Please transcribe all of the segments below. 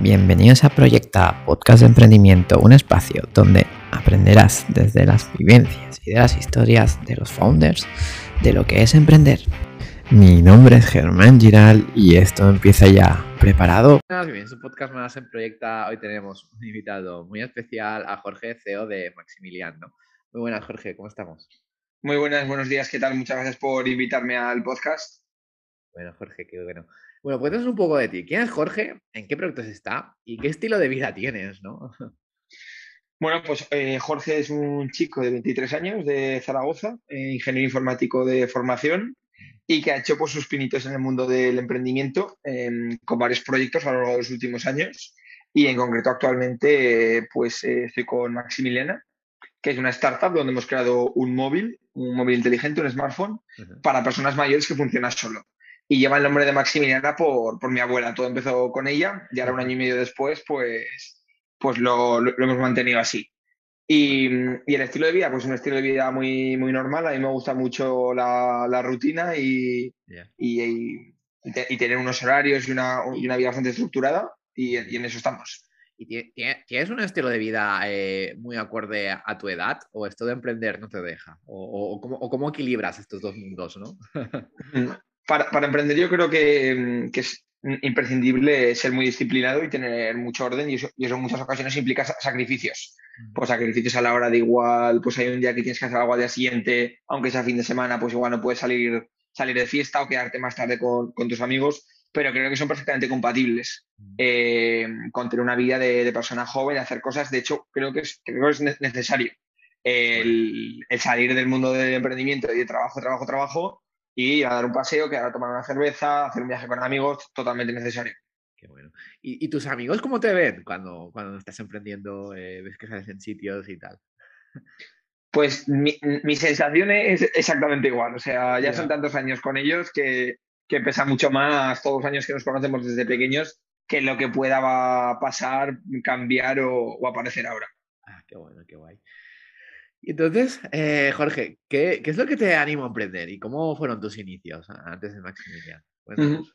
Bienvenidos a Proyecta, podcast de emprendimiento, un espacio donde aprenderás desde las vivencias y de las historias de los founders de lo que es emprender. Mi nombre es Germán Giral y esto empieza ya. ¿Preparado? Bien, su podcast más en Proyecta. Hoy tenemos un invitado muy especial a Jorge, CEO de Maximiliano. Muy buenas, Jorge, ¿cómo estamos? Muy buenas, buenos días, ¿qué tal? Muchas gracias por invitarme al podcast. Bueno, Jorge, qué bueno. Bueno, cuéntanos un poco de ti. ¿Quién es Jorge? ¿En qué proyectos está? ¿Y qué estilo de vida tienes, no? Bueno, pues eh, Jorge es un chico de 23 años de Zaragoza, eh, ingeniero informático de formación y que ha hecho pues, sus pinitos en el mundo del emprendimiento em, con varios proyectos a lo largo de los últimos años. Y en concreto actualmente pues eh, estoy con Maximiliana, que es una startup donde hemos creado un móvil, un móvil inteligente, un smartphone, para personas mayores que funciona solo y lleva el nombre de Maximiliana por, por mi abuela. Todo empezó con ella y ahora un año y medio después, pues, pues lo, lo, hemos mantenido así. Y, y, el estilo de vida, pues un estilo de vida muy, muy normal. A mí me gusta mucho la, la rutina y, y, y, tener unos horarios y una, y una vida bastante estructurada y, en eso estamos. ¿Y tienes un estilo de vida eh, muy acorde a tu edad o esto de emprender no te deja? ¿O, o, cómo, o cómo, equilibras estos dos mundos? ¿no? Para, emprender yo creo mm, que, es imprescindible ser muy disciplinado y tener mucho orden y eso, en muchas ocasiones implica sacrificios. Pues sacrificios a la hora de igual, pues hay un día que tienes que hacer algo al día siguiente, aunque sea fin de semana, pues igual no puedes salir, salir de fiesta o quedarte más tarde con, tus amigos, pero creo que son perfectamente compatibles eh, con tener una vida de, persona joven, hacer cosas. De hecho, creo que es, creo que es necesario el, el salir del mundo del emprendimiento y de trabajo, trabajo, trabajo y a dar un paseo, que a tomar una cerveza, hacer un viaje con amigos, totalmente necesario. Qué bueno. ¿Y, tus amigos cómo te ven cuando, cuando estás emprendiendo, eh, ves que sales en sitios y tal? Pues mi, mi, sensación es exactamente igual. O sea, ya son tantos años con ellos que, que, pesa mucho más todos los años que nos conocemos desde pequeños que lo que pueda pasar, cambiar o, o aparecer ahora. Ah, qué bueno, qué guay. Y entonces, eh, Jorge, ¿qué, ¿qué, es lo que te anima a emprender y cómo fueron tus inicios antes de Maximilian?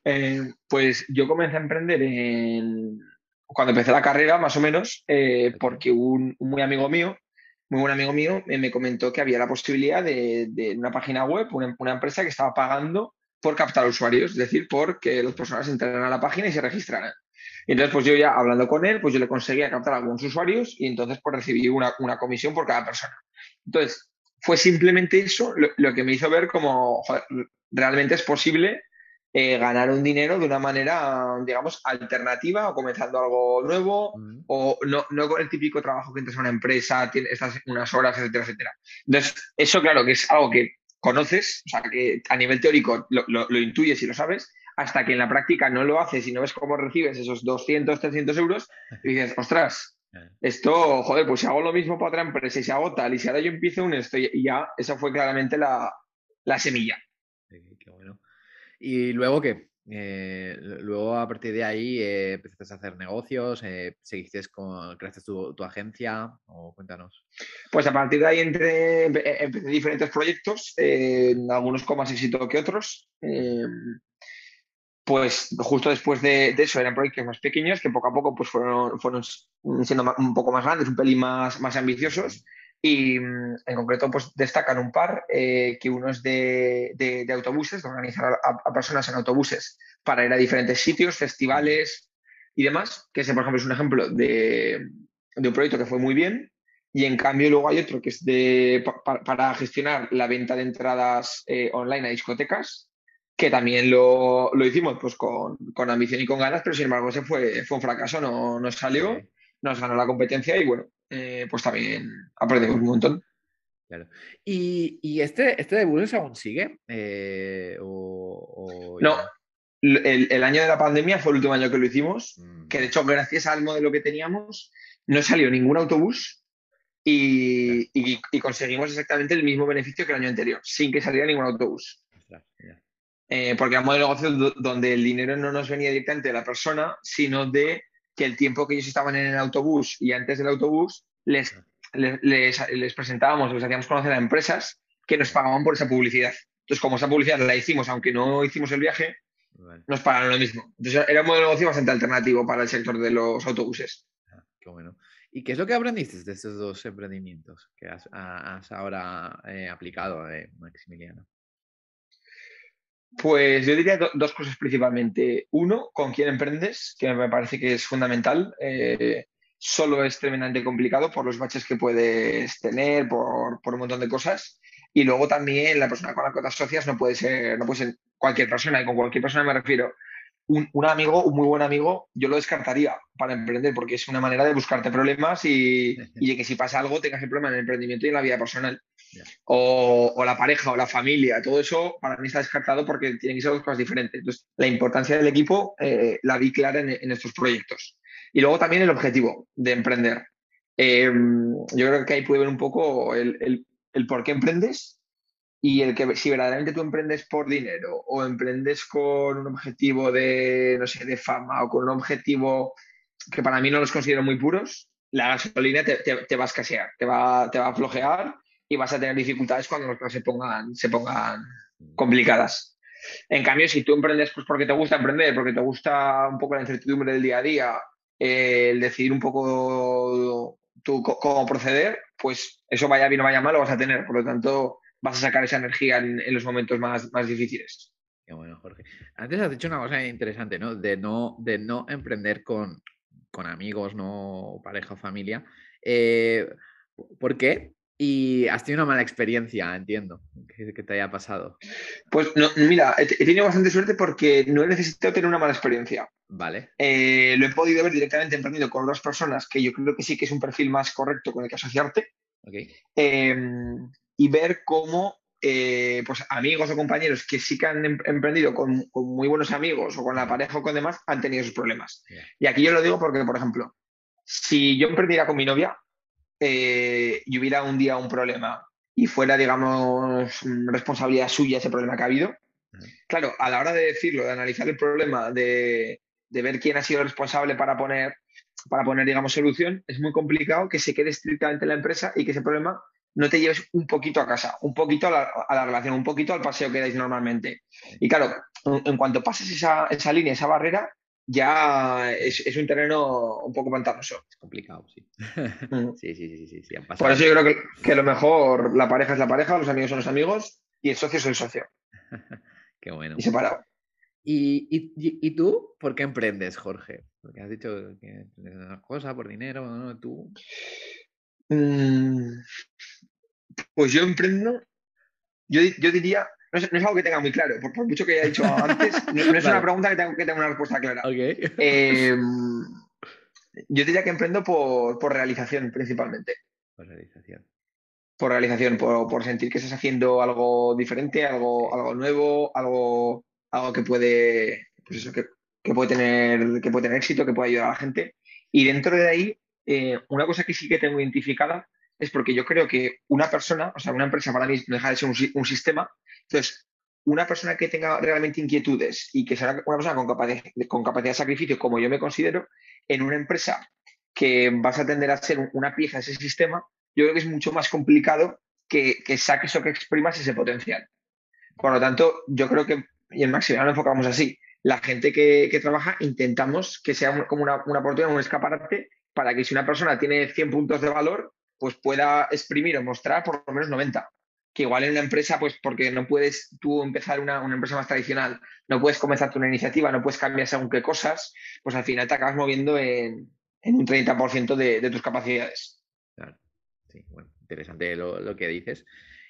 Eh, pues yo comencé a emprender en... cuando empecé la carrera, más o menos, eh, porque un, muy amigo mío, muy buen amigo mío, me comentó que había la posibilidad de, de una página web, una, una, empresa que estaba pagando por captar usuarios, es decir, por que las personas entraran a la página y se registraran. Y entonces, pues yo ya hablando con él, pues yo le conseguía captar algunos usuarios y entonces pues recibí una, una comisión por cada persona. Entonces, fue simplemente eso lo, que me hizo ver como realmente es posible eh, ganar un dinero de una manera, digamos, alternativa o comenzando algo nuevo o no, no, con el típico trabajo que entras a una empresa, tienes, estás unas horas, etcétera, etcétera. Entonces, eso claro que es algo que conoces, o sea, que a nivel teórico lo, lo, intuyes y lo sabes, hasta que en la práctica no lo haces y no ves cómo recibes esos 200, 300 euros y dices, ostras, esto, joder, pues si hago lo mismo para otra empresa y si hago tal, y si ahora yo empiezo un esto y ya, esa fue claramente la, semilla. qué bueno. ¿Y luego qué? Eh, luego a partir de ahí eh, empezaste a hacer negocios, eh, seguiste con, creaste tu, tu, agencia o cuéntanos. Pues a partir de ahí entré, empecé diferentes proyectos, algunos con más éxito que otros pues justo después de, eso eran proyectos más pequeños que poco a poco pues fueron, fueron siendo un poco más grandes, un pelín más, más ambiciosos. Y mm, en concreto pues destacan un par, eh, que uno es de, de, autobuses, de organizar a, personas en autobuses para ir a diferentes sitios, festivales y demás, que ese por ejemplo es un ejemplo de, de un proyecto que fue muy bien. Y en cambio luego hay otro que es de, para gestionar la venta de entradas eh, online a discotecas que también lo, lo hicimos pues con, con, ambición y con ganas, pero sin embargo ese fue, fue un fracaso, no, no salió, nos ganó la competencia y bueno, eh, pues también aprendimos un montón. Claro. ¿Y, y este, este de Bulls aún sigue? Eh, o, no, el, el, año de la pandemia fue el último año que lo hicimos, mm. que de hecho gracias al modelo que teníamos no salió ningún autobús y, y, y, conseguimos exactamente el mismo beneficio que el año anterior, sin que saliera ningún autobús. Eh, porque era un modelo de negocio donde el dinero no nos venía directamente de la persona, sino de que el tiempo que ellos estaban en el autobús y antes del autobús les, les, les, presentábamos, les hacíamos conocer a empresas que nos pagaban por esa publicidad. Entonces, como esa publicidad la hicimos, aunque no hicimos el viaje, nos pagan lo mismo. Entonces era un modelo de negocio bastante alternativo para el sector de los autobuses. Ah, qué bueno. ¿Y qué es lo que aprendiste de estos dos emprendimientos que has, ahora eh, aplicado, eh, Maximiliano? Pues yo diría dos cosas principalmente. Uno, con quién emprendes, que me parece que es fundamental. Eh, solo es tremendamente complicado por los baches que puedes tener, por, un montón de cosas. Y luego también la persona con la que te asocias no puede ser, no puede ser cualquier persona. Y con cualquier persona me refiero un, amigo, un muy buen amigo, yo lo descartaría para emprender porque es una manera de buscarte problemas y, de que si pasa algo tengas el problema en el emprendimiento y en la vida personal. O, la pareja o la familia, todo eso para mí está descartado porque tienen que ser dos cosas diferentes. Entonces, la importancia del equipo eh, la vi clara en, estos proyectos. Y luego también el objetivo de emprender. Em, yo creo que ahí puede ver un poco el, por qué emprendes y el que si verdaderamente tú emprendes por dinero o emprendes con un objetivo de, no sé, de fama o con un objetivo que para mí no los considero muy puros, la gasolina te, te, va a escasear, te va, te va a flojear y vas a tener dificultades cuando las cosas se pongan, se pongan complicadas. En cambio, si tú emprendes pues porque te gusta emprender, porque te gusta un poco la incertidumbre del día a día, el decidir un poco tú cómo proceder, pues eso vaya bien o vaya mal lo vas a tener. Por lo tanto, vas a sacar esa energía en, los momentos más, más difíciles. Qué bueno, Jorge. Antes has dicho una cosa interesante, ¿no? De no, de no emprender con, amigos, no pareja o familia. Eh, ¿Por qué? Y has tenido una mala experiencia, entiendo, que, te haya pasado. Pues no, mira, he, tenido bastante suerte porque no he necesitado tener una mala experiencia. Vale. Eh, lo he podido ver directamente emprendido con otras personas que yo creo que sí que es un perfil más correcto con el que asociarte. Okay. Em, y ver cómo eh, pues amigos o compañeros que sí que han em-, emprendido con, muy buenos amigos o con la pareja o con demás han tenido esos problemas. Y aquí yo lo digo porque, por ejemplo, si yo emprendiera con mi novia eh, y hubiera un día un problema. Y fuera, digamos, responsabilidad suya ese problema que ha habido, claro, a la hora de decirlo, de analizar el problema, de, de ver quién ha sido responsable para poner, para poner, digamos, solución, es muy complicado que se quede estrictamente en la empresa y que ese problema no te lleves un poquito a casa, un poquito a la, relación, un poquito al paseo que dais normalmente. Y claro, en, cuanto pases esa, línea, esa barrera, ya es, un terreno un poco pantanoso. Es complicado, sí. Mm. sí, sí, sí, sí, Por eso yo creo que, que, lo mejor, la pareja es la pareja, los amigos son los amigos y el socio es el socio. Qué bueno. Y separado. ¿Y, tú por qué emprendes, Jorge? Porque has dicho que emprendes una cosa por dinero, ¿no? Tú. Mm, pues yo emprendo, yo, diría, no es, algo que tenga muy claro, por, mucho que haya dicho antes, no, es una pregunta que tenga que una respuesta clara. Em, yo diría que emprendo por, realización principalmente. Por realización. Por realización, por, sentir que estás haciendo algo diferente, algo, algo nuevo, algo, algo que puede, pues eso, que, puede tener, que puede tener éxito, que puede ayudar a la gente. Y dentro de ahí, eh, una cosa que sí que tengo identificada es porque yo creo que una persona, o sea, una empresa para mí no deja de ser un, sistema. Entonces, una persona que tenga realmente inquietudes y que sea una persona con capacidad, de sacrificio, como yo me considero, en una empresa que vas a tender a ser una pieza de ese sistema, yo creo que es mucho más complicado que, saques o que exprimas ese potencial. Por lo tanto, yo creo que, y en Maximiliano lo enfocamos así, la gente que, trabaja intentamos que sea como una, una oportunidad, un escaparate para que si una persona tiene 100 puntos de valor, pues pueda exprimir o mostrar por lo menos 90. Que igual en una empresa, pues porque no puedes tú empezar una, empresa más tradicional, no puedes comenzar una iniciativa, no puedes cambiar según qué cosas, pues al final te acabas moviendo en, un 30% de, de, tus capacidades. Claro, sí, bueno, interesante lo, que dices.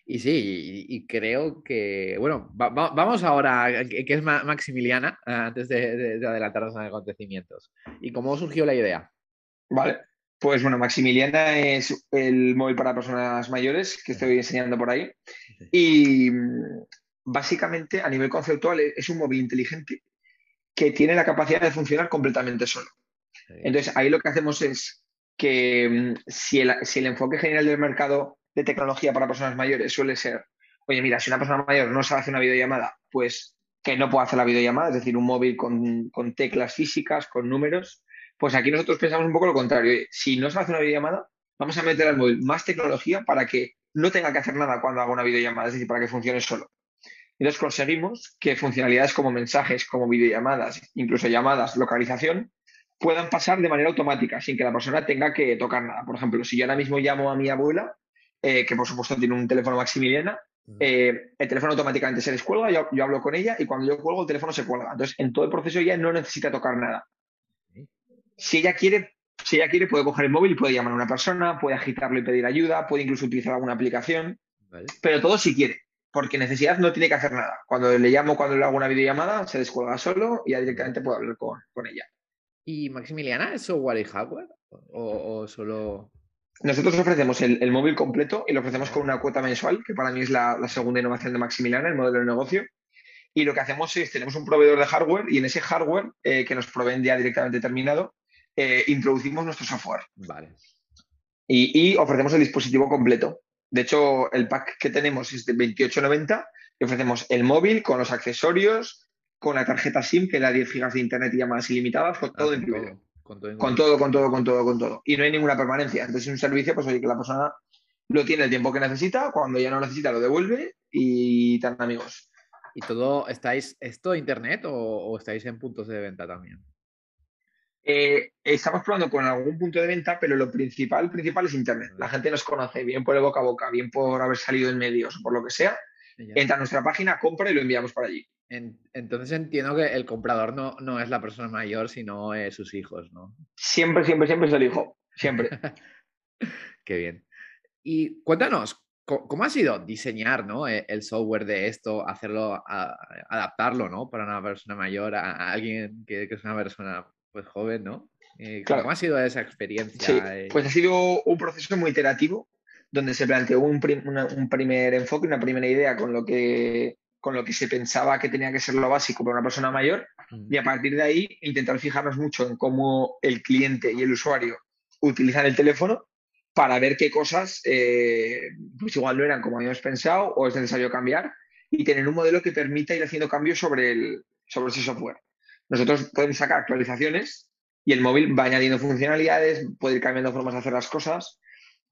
Y sí, y, creo que, bueno, vamos ahora, que es Maximiliana, antes de, de adelantarnos a los acontecimientos. ¿Y cómo surgió la idea? Vale, pues bueno, Maximiliana es el móvil para personas mayores que estoy enseñando por ahí. Y mm, básicamente a nivel conceptual es un móvil inteligente que tiene la capacidad de funcionar completamente solo. Entonces ahí lo que hacemos es que mm, si el, si el enfoque general del mercado de tecnología para personas mayores suele ser, oye, mira, si una persona mayor no sabe hacer una videollamada, pues que no puede hacer la videollamada, es decir, un móvil con, con teclas físicas, con números, pues aquí nosotros pensamos un poco lo contrario. Si no se hace una videollamada, vamos a meter al móvil más tecnología para que no tenga que hacer nada cuando haga una videollamada, es decir, para que funcione solo. Entonces conseguimos que funcionalidades como mensajes, como videollamadas, incluso llamadas, localización, puedan pasar de manera automática, sin que la persona tenga que tocar nada. Por ejemplo, si yo ahora mismo llamo a mi abuela, eh, que por supuesto tiene un teléfono Maximiliana, eh, el teléfono automáticamente se descuelga, yo, yo, hablo con ella y cuando yo cuelgo el teléfono se cuelga. Entonces, en todo el proceso ella no necesita tocar nada. Si ella quiere, si ella quiere, puede coger el móvil y puede llamar a una persona, puede agitarlo y pedir ayuda, puede incluso utilizar alguna aplicación, pero todo si quiere, porque necesidad no tiene que hacer nada. Cuando le llamo, cuando le hago una videollamada, se descuelga solo y ya directamente puedo hablar con, con ella. ¿Y Maximiliana es software y hardware? ¿O, solo.? Nosotros ofrecemos el, móvil completo y lo ofrecemos con una cuota mensual, que para mí es la, segunda innovación de Maximiliana, el modelo de negocio. Y lo que hacemos es, tenemos un proveedor de hardware y en ese hardware eh, que nos proveen ya directamente terminado, eh, introducimos nuestro software. Vale. Y, ofrecemos el dispositivo completo. De hecho, el pack que tenemos es de 28.90 y ofrecemos el móvil con los accesorios, con la tarjeta SIM, que da 10 gigas de internet y llamadas ilimitadas, con ah, todo incluido. Con todo, con todo, con todo, con todo, con todo. Y no hay ninguna permanencia. Entonces es un servicio, pues oye, que la persona lo tiene el tiempo que necesita, cuando ya no necesita lo devuelve y tan amigos. ¿Y todo estáis, esto internet o estáis en puntos de venta también? Eh, estamos probando con algún punto de venta, pero lo principal, principal es Internet. La gente nos conoce, bien por el boca a boca, bien por haber salido en medios o por lo que sea. Entra a nuestra página, compra y lo enviamos para allí. entonces entiendo que el comprador no, no es la persona mayor, sino sus hijos, ¿no? Siempre, siempre, siempre es el hijo. Siempre. Qué bien. Y cuéntanos, ¿cómo ha sido diseñar ¿no? E, el software de esto, hacerlo, adaptarlo ¿no? para una persona mayor, a, alguien que, que, es una persona pues joven, ¿no? Eh, ¿Cómo ha sido esa experiencia? Eh, pues ha sido un proceso muy iterativo, donde se planteó un, primer enfoque, una primera idea con lo, que, con lo que se pensaba que tenía que ser lo básico para una persona mayor, y a partir de ahí intentar fijarnos mucho en cómo el cliente y el usuario utilizan el teléfono para ver qué cosas eh, pues igual no eran como habíamos pensado o es necesario cambiar y tener un modelo que permita ir haciendo cambios sobre, el, sobre ese software. Nosotros podemos sacar actualizaciones y el móvil va añadiendo funcionalidades, puede ir cambiando formas de hacer las cosas.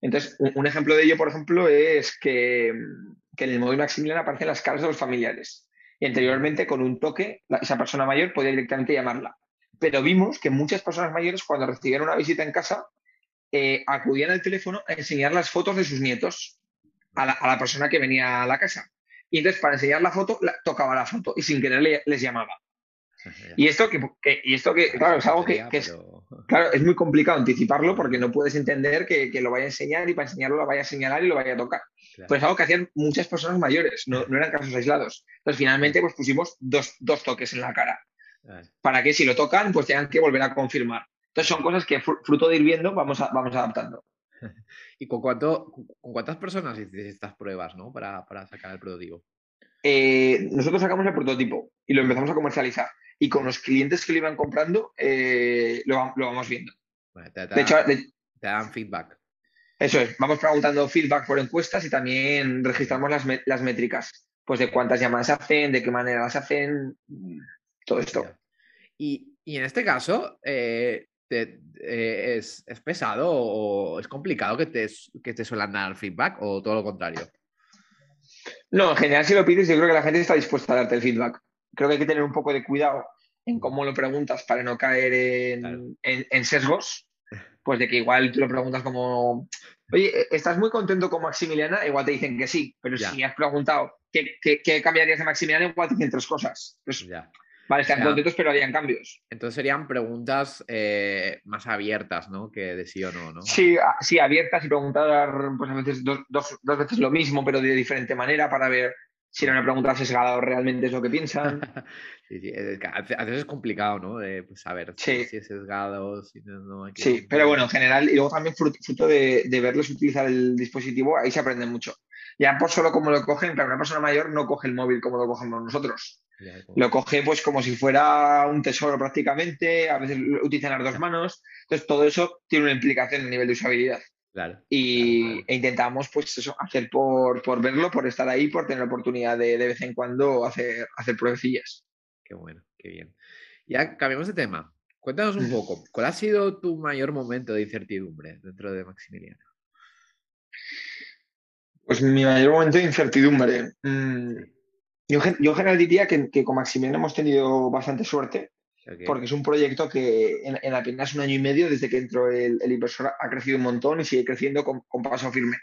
Entonces, un, ejemplo de ello, por ejemplo, es que, en el móvil Maximilian aparecen las caras de los familiares. Y anteriormente, con un toque, esa persona mayor podía directamente llamarla. Pero vimos que muchas personas mayores, cuando recibían una visita en casa, eh, acudían al teléfono a enseñar las fotos de sus nietos a la, persona que venía a la casa. Y entonces, para enseñar la foto, tocaba la foto y sin querer les llamaba. Y esto que, y esto que claro, es algo que, es, claro, es muy complicado anticiparlo porque no puedes entender que, lo vaya a enseñar y para enseñarlo lo vaya a señalar y lo vaya a tocar. Pues es algo que hacían muchas personas mayores, no, eran casos aislados. Entonces finalmente pues pusimos dos, toques en la cara. Para que si lo tocan, pues tengan que volver a confirmar. Entonces son cosas que fruto de ir viendo vamos, vamos adaptando. ¿Y con, cuánto, con cuántas personas hiciste estas pruebas ¿no? para, sacar el prototipo? Eh, nosotros sacamos el prototipo y lo empezamos a comercializar y con los clientes que lo iban comprando eh, lo, vamos viendo. de hecho, te dan feedback. Eso es, vamos preguntando feedback por encuestas y también registramos las, métricas, pues de cuántas llamadas hacen, de qué manera las hacen, todo esto. Y, en este caso, eh, eh, es, pesado o es complicado que te, que te suelan dar feedback o todo lo contrario? No, en general si lo pides yo creo que la gente está dispuesta a darte el feedback creo que hay que tener un poco de cuidado en cómo lo preguntas para no caer en, sesgos. Pues de que igual tú lo preguntas como, oye, ¿estás muy contento con Maximiliana? Igual te dicen que sí, pero si has preguntado ¿qué, cambiarías de Maximiliana, igual te dicen tres cosas. Pues, Vale, están contentos, pero harían cambios. Entonces serían preguntas eh, más abiertas, ¿no? Que de sí o no, ¿no? Sí, sí abiertas y preguntar pues a veces dos, dos, dos veces lo mismo, pero de diferente manera para ver si era una pregunta sesgada o realmente es lo que piensan. sí, sí, a veces es complicado, ¿no? Pues, saber si es sesgado, si no, hay que... Sí, pero bueno, en general, y luego también fruto de, verlos utilizar el dispositivo, ahí se aprende mucho. Ya por solo como lo cogen, pero una persona mayor no coge el móvil como lo cogemos nosotros. lo coge pues como si fuera un tesoro prácticamente, a veces utilizan las dos manos, entonces todo eso tiene una implicación a nivel de usabilidad. Y E intentamos, pues eso, hacer por, por, verlo, por estar ahí, por tener la oportunidad de de vez en cuando hacer, hacer pruebecillas. Qué bueno, qué bien. Ya cambiamos de tema. Cuéntanos un poco, ¿cuál ha sido tu mayor momento de incertidumbre dentro de Maximiliano? Pues mi mayor momento de incertidumbre. Mm, Yo, en general diría que, con Maximiano hemos tenido bastante suerte, porque es un proyecto que en, apenas un año y medio, desde que entró el, inversor, ha crecido un montón y sigue creciendo con, paso firme.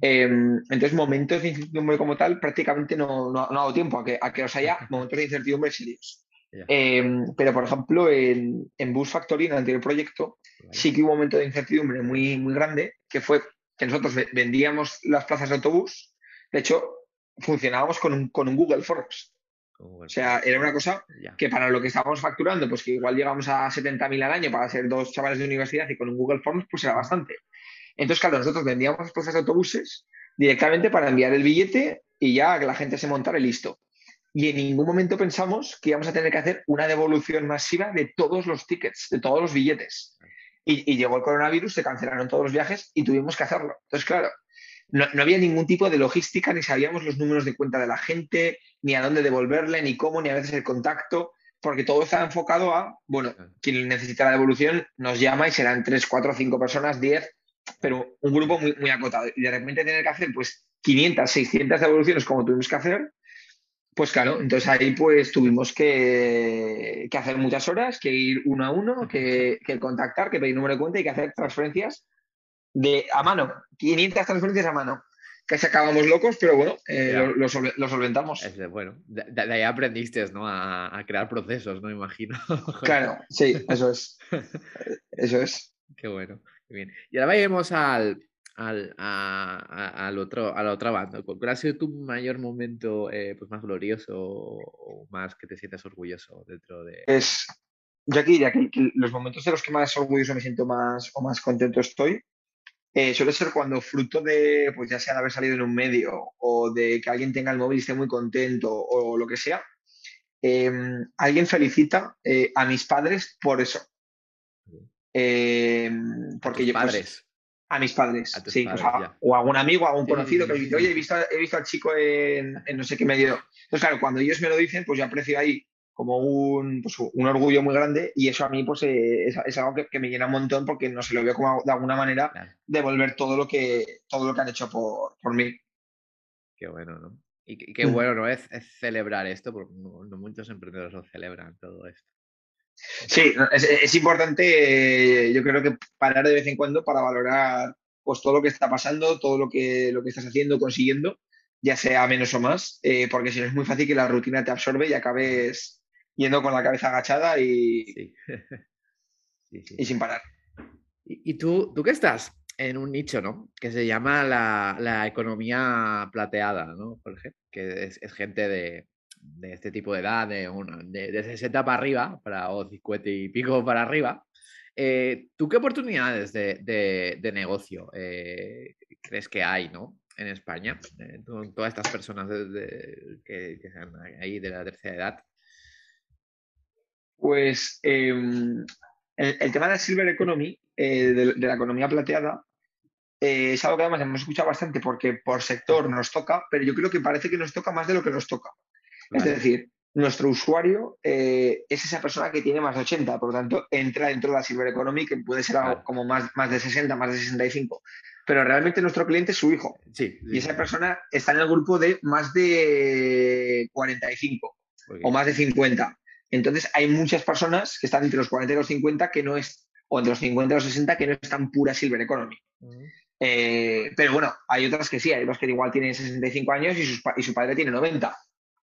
Em, entonces, momentos de incertidumbre como tal, prácticamente no, no, ha dado tiempo a que, a que los haya momentos de incertidumbre serios. Em, pero, por ejemplo, en, en Bus Factory, en el anterior proyecto, sí que hubo un momento de incertidumbre muy, muy grande, que fue que nosotros vendíamos las plazas de autobús. De hecho, funcionábamos con un, con un Google Forms. O sea, era una cosa que para lo que estábamos facturando, pues que igual llegamos a 70.000 al año para ser dos chavales de universidad y con un Google Forms, pues era bastante. Entonces, claro, nosotros vendíamos plazas de autobuses directamente para enviar el billete y ya que la gente se montara y listo y en ningún momento pensamos que íbamos a tener que hacer una devolución masiva de todos los tickets, de todos los billetes. Y, llegó el coronavirus, se cancelaron todos los viajes y tuvimos que hacerlo. Entonces, claro, no, había ningún tipo de logística, ni sabíamos los números de cuenta de la gente, ni a dónde devolverle, ni cómo, ni a veces el contacto, porque todo estaba enfocado a, bueno, quien necesita la devolución nos llama y serán 3, 4, 5 personas, 10, pero un grupo muy, muy acotado. Y de repente tener que hacer pues 500, 600 devoluciones como tuvimos que hacer, pues claro, entonces ahí pues tuvimos que, hacer muchas horas, que ir uno a uno, que, contactar, que pedir número de cuenta y que hacer transferencias de a mano, 500 transferencias a mano. Casi acabamos locos, pero bueno, eh, lo, solventamos. bueno, de, ahí aprendiste ¿no? A, crear procesos, ¿no? Imagino. claro, sí, eso es. Eso es. Qué bueno, qué bien. Y ahora vayamos al, al, a, al otro, a la otra banda. ¿Cuál ha sido tu mayor momento eh, pues más glorioso o, más que te sientas orgulloso dentro de...? Es, yo aquí diría que, los momentos de los que más orgulloso me siento más o más contento estoy eh, suele ser cuando fruto de, pues ya sea de haber salido en un medio o de que alguien tenga el móvil y esté muy contento o lo que sea, em, alguien felicita eh, a mis padres por eso. Em, porque yo, pues, padres. A mis padres, sí. o, a, algún amigo, a algún conocido que me dice, oye, he visto, he visto al chico en, no sé qué medio. Entonces, claro, cuando ellos me lo dicen, pues yo aprecio ahí como un, pues, un orgullo muy grande y eso a mí pues eh, es, algo que, me llena un montón porque no se lo veo como de alguna manera devolver todo lo que todo lo que han hecho por, por mí. Qué bueno, ¿no? Y qué, mm. bueno, ¿no? Es, celebrar esto, porque no muchos emprendedores lo celebran todo esto. Sí, es, importante, yo creo que parar de vez en cuando para valorar pues, todo lo que está pasando, todo lo que, lo que estás haciendo, consiguiendo, ya sea menos o más, eh, porque si no es muy fácil que la rutina te absorbe y acabes yendo con la cabeza agachada y, y sin parar. Y, tú, tú qué estás en un nicho, ¿no? Que se llama la, economía plateada, ¿no? Por ejemplo, que es gente de, de este tipo de edad, de, de, 60 para arriba, para, o 50 y pico para arriba, eh, ¿tú qué oportunidades de, de negocio eh, crees que hay ¿no? en España? Eh, todas estas personas que, que sean ahí de la tercera edad. Pues em, el, tema de la Silver Economy, de, la economía plateada, es algo que además hemos escuchado bastante porque por sector nos toca, pero yo creo que parece que nos toca más de lo que nos toca. Es decir, nuestro usuario eh, es esa persona que tiene más de 80, por lo tanto, entra dentro de la Silver Economy, que puede ser algo como más, más de 60, más de 65. Pero realmente nuestro cliente es su hijo. Y esa persona está en el grupo de más de 45 o más de 50. Entonces, hay muchas personas que están entre los 40 y los 50 que no es, o entre los 50 y los 60 que no están pura Silver Economy. Eh, pero bueno, hay otras que sí, hay otras que igual tienen 65 años y, y su padre tiene 90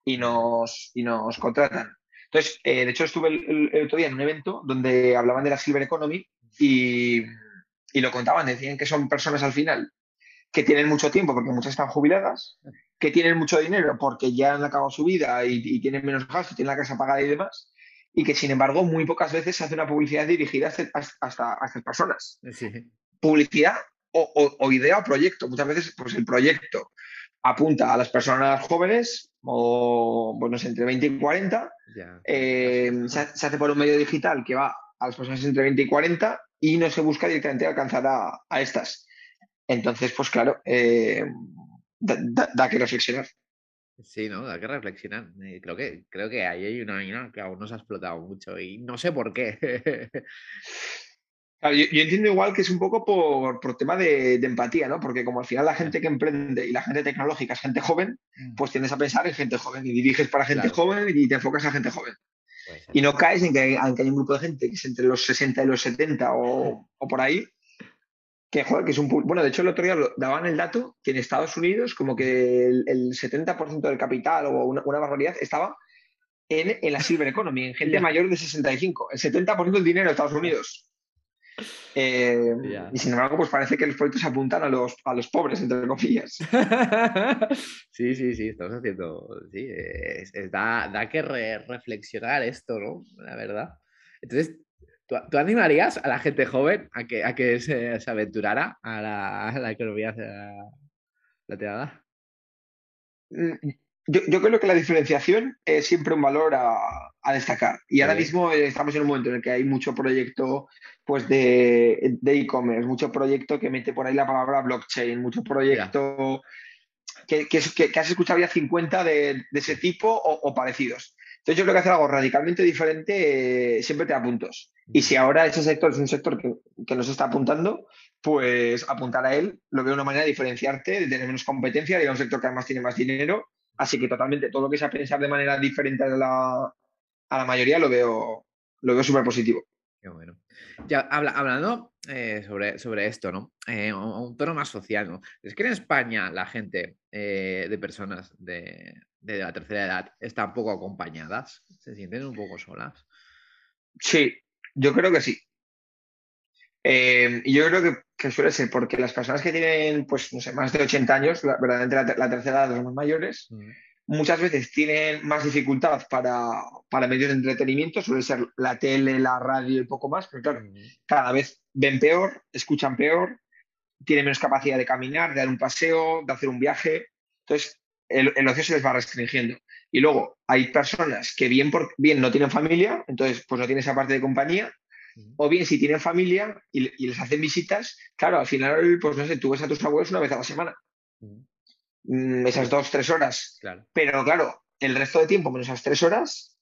y nos, y nos contratan. Entonces, eh, de hecho, estuve el, otro día en un evento donde hablaban de la Silver Economy y, y, lo contaban, decían que son personas al final que tienen mucho tiempo porque muchas están jubiladas, que tienen mucho dinero porque ya han acabado su vida y, tienen menos gastos, tienen la casa pagada y demás, y que sin embargo muy pocas veces se hace una publicidad dirigida hasta, a estas personas. Publicidad o, o, idea o proyecto. Muchas veces pues el proyecto apunta a las personas jóvenes o, bueno, entre 20 y 40. Eh, se, hace por un medio digital que va a las personas entre 20 y 40 y no se busca directamente alcanzar a, estas. Entonces, pues claro, eh, da, que reflexionar. Sí, ¿no? Da que reflexionar. Eh, creo que, creo que ahí hay una que aún no se ha explotado mucho y no sé por qué. yo, entiendo igual que es un poco por, tema de, empatía, ¿no? Porque como al final la gente que emprende y la gente tecnológica es gente joven, mm. pues tienes a pensar en gente joven y diriges para gente joven y te enfocas a gente joven. Y no caes en que, hay, un grupo de gente que es entre los 60 y los 70 o, por ahí, que, joder, que es un... Bueno, de hecho el otro día daban el dato que en Estados Unidos como que el, 70% del capital o una, barbaridad estaba en, la silver economy, en gente mayor de 65. El 70% del dinero de Estados Unidos. Eh, y sin embargo, pues parece que los proyectos apuntan a los, a los pobres, entre comillas. sí, sí, sí, estamos haciendo. Sí, da, da, que reflexionar esto, ¿no? La verdad. Entonces, ¿tú, animarías a la gente joven a que, a que se, aventurara a la, a la economía plateada? Mm, yo, creo que la diferenciación es siempre un valor a, destacar. Y ahora mismo estamos en un momento en el que hay mucho proyecto pues, de e-commerce, mucho proyecto que mete por ahí la palabra blockchain, mucho proyecto que, que, has escuchado ya 50 de, ese tipo o, parecidos. Entonces yo creo que hacer algo radicalmente diferente eh, siempre te da. Y si ahora ese sector es un sector que, nos está apuntando, pues apuntar a él lo veo una manera de diferenciarte, de tener menos competencia, de un sector que además tiene más dinero Así que totalmente todo lo que sea pensar de manera diferente a la, a la mayoría lo veo, lo veo súper positivo. Qué bueno. Ya hablando eh, sobre, sobre esto, ¿no? Eh, un tono más social, ¿no? Es que en España la gente eh, de personas de, de, la tercera edad están poco acompañadas, se sienten un poco solas. Sí, yo creo que sí. y yo creo que que suele ser porque las personas que tienen, pues, no sé, más de 80 años, verdaderamente la, tercera edad de los más mayores, mm. muchas veces tienen más dificultad para, para, medios de entretenimiento, suele ser la tele, la radio y poco más, pero claro, mm. cada vez ven peor, escuchan peor, tienen menos capacidad de caminar, de dar un paseo, de hacer un viaje. Entonces, el, el ocio se les va restringiendo. Y luego hay personas que bien, por, bien no tienen familia, entonces pues no tienen esa parte de compañía, o bien si tienen familia y, les hacen visitas, claro, al final, pues no sé, tú ves a tus abuelos una vez a la semana. Mm, esas dos, tres horas. Pero claro, el resto de tiempo, menos esas tres horas,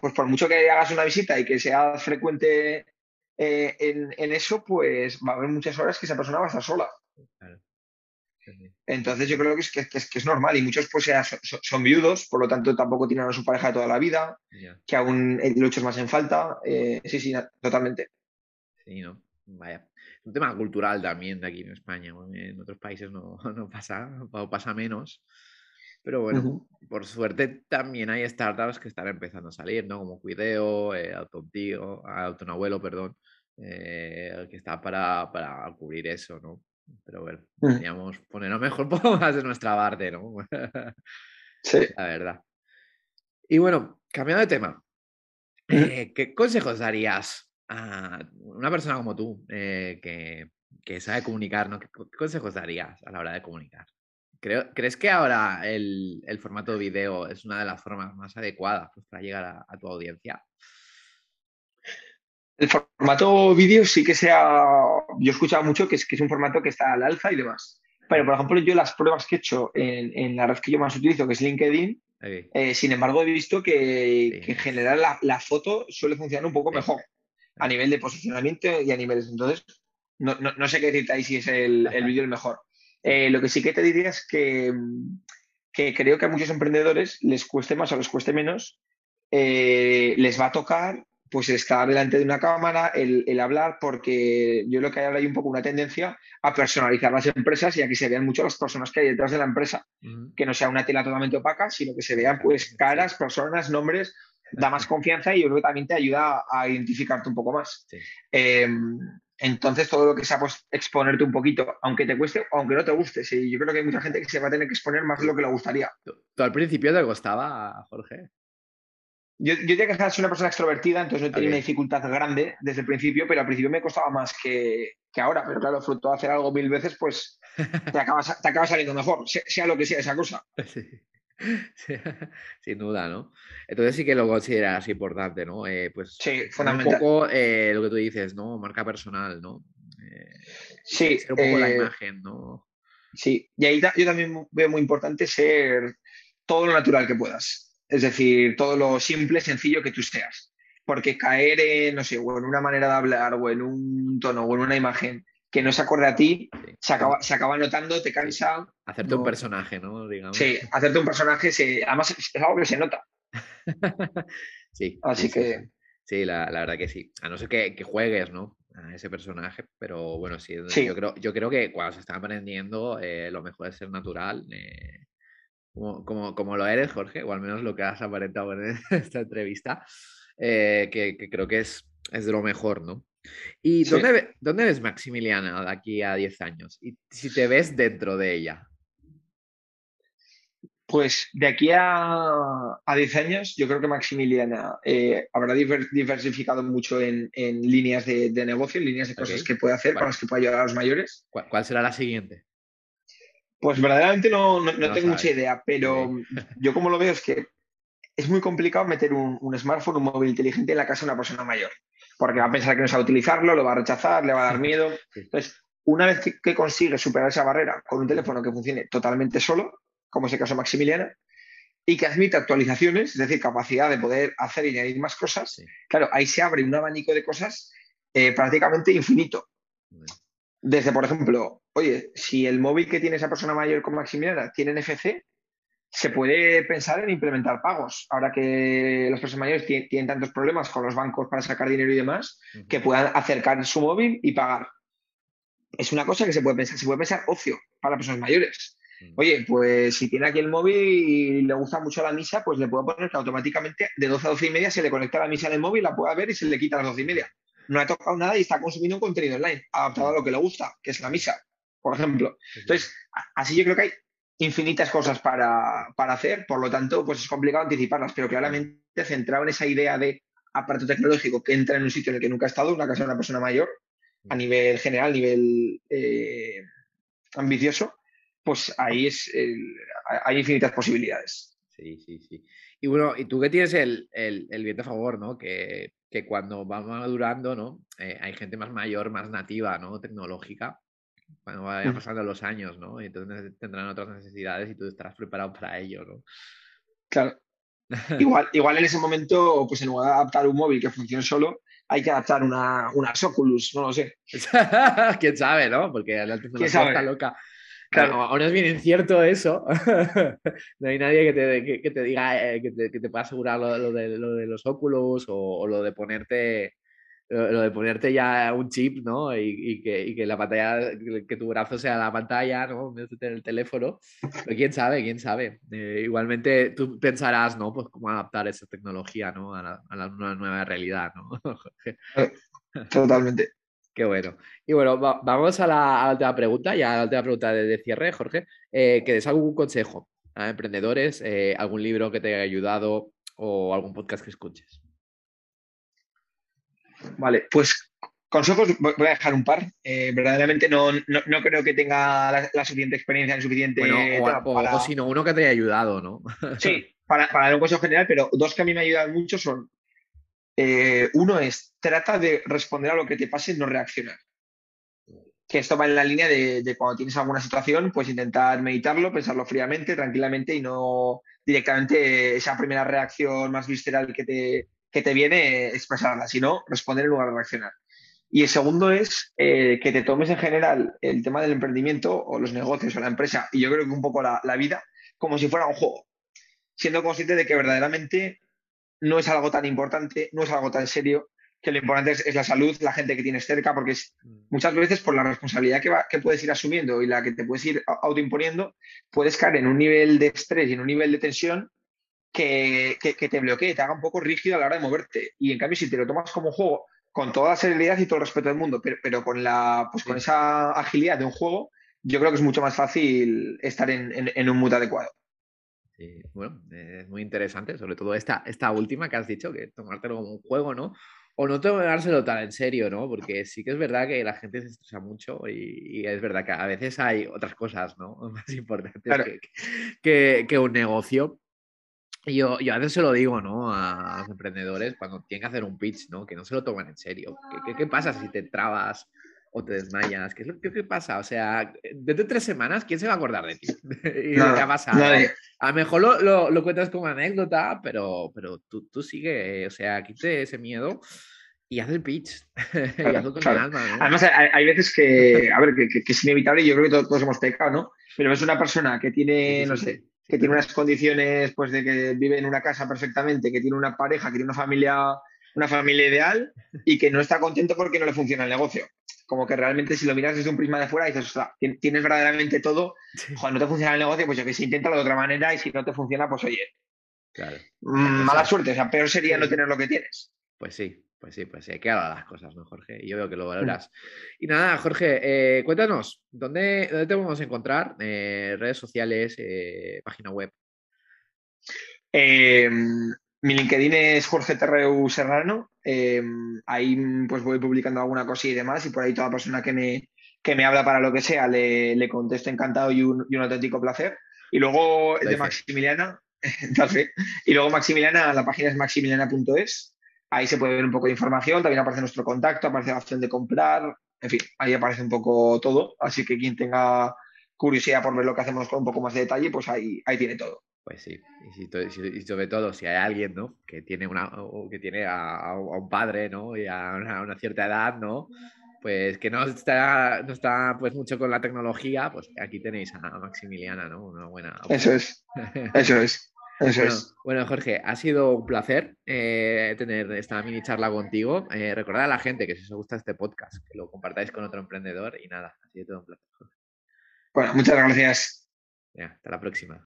pues por mucho que hagas una visita y que sea frecuente eh, en, eso, pues va a haber muchas horas que esa persona va a estar sola. Entonces yo creo que es, que, es, normal y muchos pues son, viudos, por lo tanto tampoco tienen a su pareja de toda la vida, que aún lo echas más en falta. Eh, sí, sí, totalmente. Sí, ¿no? Vaya. Es un tema cultural también de aquí en España. En otros países no, pasa, o pasa menos. Pero bueno, por suerte también hay startups que están empezando a salir, ¿no? Como Cuideo, eh, Autonabuelo, perdón, eh, que está para, para cubrir eso, ¿no? Pero bueno, podríamos poner a mejor poco más de nuestra parte, ¿no? sí. La verdad. Y bueno, cambiando de tema, eh, ¿qué consejos darías a una persona como tú eh, que, que, sabe comunicar, ¿no? ¿Qué, consejos darías a la hora de comunicar? ¿Crees que ahora el, el, formato video es una de las formas más adecuadas pues, para llegar a tu audiencia? El formato vídeo sí que sea, yo he escuchado mucho que es, que es un formato que está al alza y demás. Pero, por ejemplo, yo las pruebas que he hecho en, la red que yo más utilizo, que es LinkedIn, eh, sin embargo, he visto que, en general la, foto suele funcionar un poco mejor a nivel de posicionamiento y a niveles. Entonces, no, sé qué decirte ahí si es el, vídeo el mejor. Eh, lo que sí que te diría es que, que, creo que a muchos emprendedores les cueste más o les cueste menos, eh, les va a tocar pues estar delante de una cámara, el, hablar, porque yo lo que hay ahora hay un poco una tendencia a personalizar las empresas y a que se vean mucho las personas que hay detrás de la empresa, que no sea una tela totalmente opaca, sino que se vean pues caras, personas, nombres, da más confianza y yo creo que también te ayuda a identificarte un poco más. Em, entonces, todo lo que sea pues, exponerte un poquito, aunque te cueste o aunque no te guste. Sí, yo creo que hay mucha gente que se va a tener que exponer más de lo que le gustaría. ¿Tú al principio te costaba, Jorge? Yo, yo tenía que ser una persona extrovertida, entonces no tenía una dificultad grande desde el principio, pero al principio me costaba más que, que ahora. Pero claro, fruto de hacer algo mil veces, pues te acaba, te acaba saliendo mejor, sea lo que sea esa cosa. Sí. Sin duda, ¿no? Entonces sí que lo consideras importante, ¿no? Eh, pues sí, fundamental. Un poco eh, lo que tú dices, ¿no? Marca personal, ¿no? Eh, sí. Ser un poco la imagen, ¿no? Sí, y ahí yo también veo muy importante ser todo lo natural que puedas. Es decir, todo lo simple, sencillo que tú seas. porque caer en, no sé, o en una manera de hablar, o en un tono, o en una imagen que no se acorde a ti, se, acaba, se acaba notando, te cansa. Hacerte un personaje, ¿no? Digamos. Sí, hacerte un personaje, se, además es algo que se nota. sí. Así que. Sí, la, verdad que sí. A no ser que, juegues, ¿no? A ese personaje, pero bueno, sí. Yo, creo, yo creo que cuando se está aprendiendo, eh, lo mejor es ser natural. Eh, como, como, lo eres, Jorge, o al menos lo que has aparentado en esta entrevista, eh, que, creo que es, es de lo mejor, ¿no? ¿Y dónde, dónde ves Maximiliana de aquí a 10 años? Y si te ves dentro de ella. Pues de aquí a, a 10 años, yo creo que Maximiliana eh, habrá diversificado mucho en, líneas de, negocio, en líneas de cosas que puede hacer, para las que pueda ayudar a los mayores. ¿Cuál, será la siguiente? Pues verdaderamente no, tengo mucha idea, pero yo como lo veo es que es muy complicado meter un, un, smartphone, un móvil inteligente en la casa de una persona mayor porque va a pensar que no sabe utilizarlo, lo va a rechazar, le va a dar miedo. Entonces, una vez que, consigue superar esa barrera con un teléfono que funcione totalmente solo, como es el caso de Maximiliana, y que admite actualizaciones, es decir, capacidad de poder hacer y añadir más cosas, claro, ahí se abre un abanico de cosas eh, prácticamente infinito. Desde, por ejemplo, oye, si el móvil que tiene esa persona mayor con Maximiliana tiene NFC, se puede pensar en implementar pagos. Ahora que las personas mayores tienen, tantos problemas con los bancos para sacar dinero y demás, que puedan acercar su móvil y pagar. Es una cosa que se puede pensar. Se puede pensar ocio para personas mayores. Oye, pues si tiene aquí el móvil y le gusta mucho la misa, pues le puedo poner que automáticamente de 12 a 12 y media se le conecta la misa en el móvil, la pueda ver y se le quita a las 12 y media. No ha tocado nada y está consumiendo un contenido online adaptado a lo que le gusta, que es la misa, por ejemplo. Entonces, así yo creo que hay infinitas cosas para, hacer, por lo tanto, pues es complicado anticiparlas, pero claramente centrado en esa idea de aparato tecnológico que entra en un sitio en el que nunca ha estado, una casa de una persona mayor, a nivel general, a nivel eh, ambicioso, pues ahí es hay infinitas posibilidades. Sí, sí, sí. Y bueno, y tú que tienes el, el, viento a favor, ¿no? Que, cuando va madurando, ¿no? Eh, hay gente más mayor, más nativa, ¿no? Tecnológica, cuando vayan pasando los años, ¿no? Y entonces tendrán otras necesidades y tú estarás preparado para ello, ¿no? Claro. igual, igual en ese momento, pues en lugar de adaptar un móvil que funcione solo, hay que adaptar una, una Oculus, no lo sé. ¿Quién sabe, no? Porque la tecnología está loca. Claro. Ahora es bien incierto eso. no hay nadie que te, que, te diga, eh, que, te, que, te, pueda asegurar lo, de, lo de los Oculus o, o lo de ponerte lo de ponerte ya un chip, ¿no? Y, que, la pantalla, que tu brazo sea la pantalla, ¿no? En el teléfono. Pero quién sabe, quién sabe. Eh, igualmente tú pensarás, ¿no? Pues cómo adaptar esa tecnología, ¿no? A, la, una nueva realidad, ¿no? Eh, totalmente. Qué bueno. Y bueno, vamos a la, última pregunta, ya a la última pregunta de, cierre, Jorge. Eh, que des algún consejo a emprendedores, algún libro que te haya ayudado o algún podcast que escuches. Vale, pues consejos voy a dejar un par. Eh, verdaderamente no, no, creo que tenga la, suficiente experiencia, el suficiente. o, sino uno que te haya ayudado, ¿no? sí, para, dar un consejo general, pero dos que a mí me ayudan mucho son. Eh, uno es trata de responder a lo que te pase, no reaccionar. Que esto va en la línea de, de cuando tienes alguna situación, pues intentar meditarlo, pensarlo fríamente, tranquilamente y no directamente esa primera reacción más visceral que te, que te viene expresarla, sino responder en lugar de reaccionar. Y el segundo es eh, que te tomes en general el tema del emprendimiento o los negocios o la empresa, y yo creo que un poco la, vida, como si fuera un juego, siendo consciente de que verdaderamente no es algo tan importante, no es algo tan serio, que lo importante es, la salud, la gente que tienes cerca, porque es, mm. muchas veces por la responsabilidad que, que puedes ir asumiendo y la que te puedes ir autoimponiendo, puedes caer en un nivel de estrés y en un nivel de tensión que, te bloquee, te haga un poco rígido a la hora de moverte. Y en cambio, si te lo tomas como juego, con toda la seriedad y todo el respeto del mundo, pero, con, la, pues con esa agilidad de un juego, yo creo que es mucho más fácil estar en, un mood adecuado. Sí, bueno, es muy interesante, sobre todo esta, esta última que has dicho, que tomártelo como un juego, ¿no? O no tomárselo tan en serio, ¿no? Porque sí que es verdad que la gente se estresa mucho y, es verdad que a veces hay otras cosas, ¿no? Más importantes que, que, un negocio. Yo, yo a veces se lo digo, ¿no? A los emprendedores cuando tienen que hacer un pitch, ¿no? Que no se lo tomen en serio. ¿Qué, qué, pasa si te trabas o te desmayas. ¿Qué es lo que pasa? O sea, desde tres semanas, ¿quién se va a acordar de ti? y lo que ha pasado. A lo mejor lo, lo, cuentas como anécdota, pero, pero tú, tú sigue, o sea, quite ese miedo y haz el pitch. Además, hay, veces que, a ver, que, es inevitable yo creo que todos, hemos pecado, ¿no? Pero es una persona que tiene, no sé, que tiene unas condiciones, pues, de que vive en una casa perfectamente, que tiene una pareja, que tiene una familia, una familia ideal y que no está contento porque no le funciona el negocio. Como que realmente si lo miras desde un prisma de fuera dices, o sea, tienes verdaderamente todo, cuando no te funciona el negocio, pues yo que sé, inténtalo de otra manera y si no te funciona, pues oye, claro. Mm, mala suerte, o sea, peor sería no tener lo que tienes. Pues sí, pues sí, pues sí, hay que hablar las cosas, ¿no, Jorge? Y yo veo que lo valoras. Y nada, Jorge, eh, cuéntanos, ¿dónde, ¿dónde, te podemos encontrar? Eh, redes sociales, eh, página web. Mi LinkedIn es Jorge Terreu Serrano. Ahí pues voy publicando alguna cosa y demás. Y por ahí toda persona que me, que me habla para lo que sea le, le contesto encantado y un, y un, auténtico placer. Y luego de Maximiliana, y luego Maximiliana, la página es maximiliana.es. Ahí se puede ver un poco de información. También aparece nuestro contacto, aparece la opción de comprar. En fin, ahí aparece un poco todo. Así que quien tenga curiosidad por ver lo que hacemos con un poco más de detalle, pues ahí, ahí tiene todo. Pues sí, y, sobre todo si hay alguien, ¿no? Que tiene una, que tiene a, un padre, ¿no? Y a una, cierta edad, ¿no? Pues que no está, no está pues mucho con la tecnología, pues aquí tenéis a Maximiliana, ¿no? Una buena. Eso es, eso es. Eso bueno, es. bueno, Jorge, ha sido un placer eh, tener esta mini charla contigo. Eh, recordad a la gente que si os gusta este podcast, que lo compartáis con otro emprendedor y nada, ha sido todo un placer. Bueno, muchas gracias. Ya, hasta la próxima.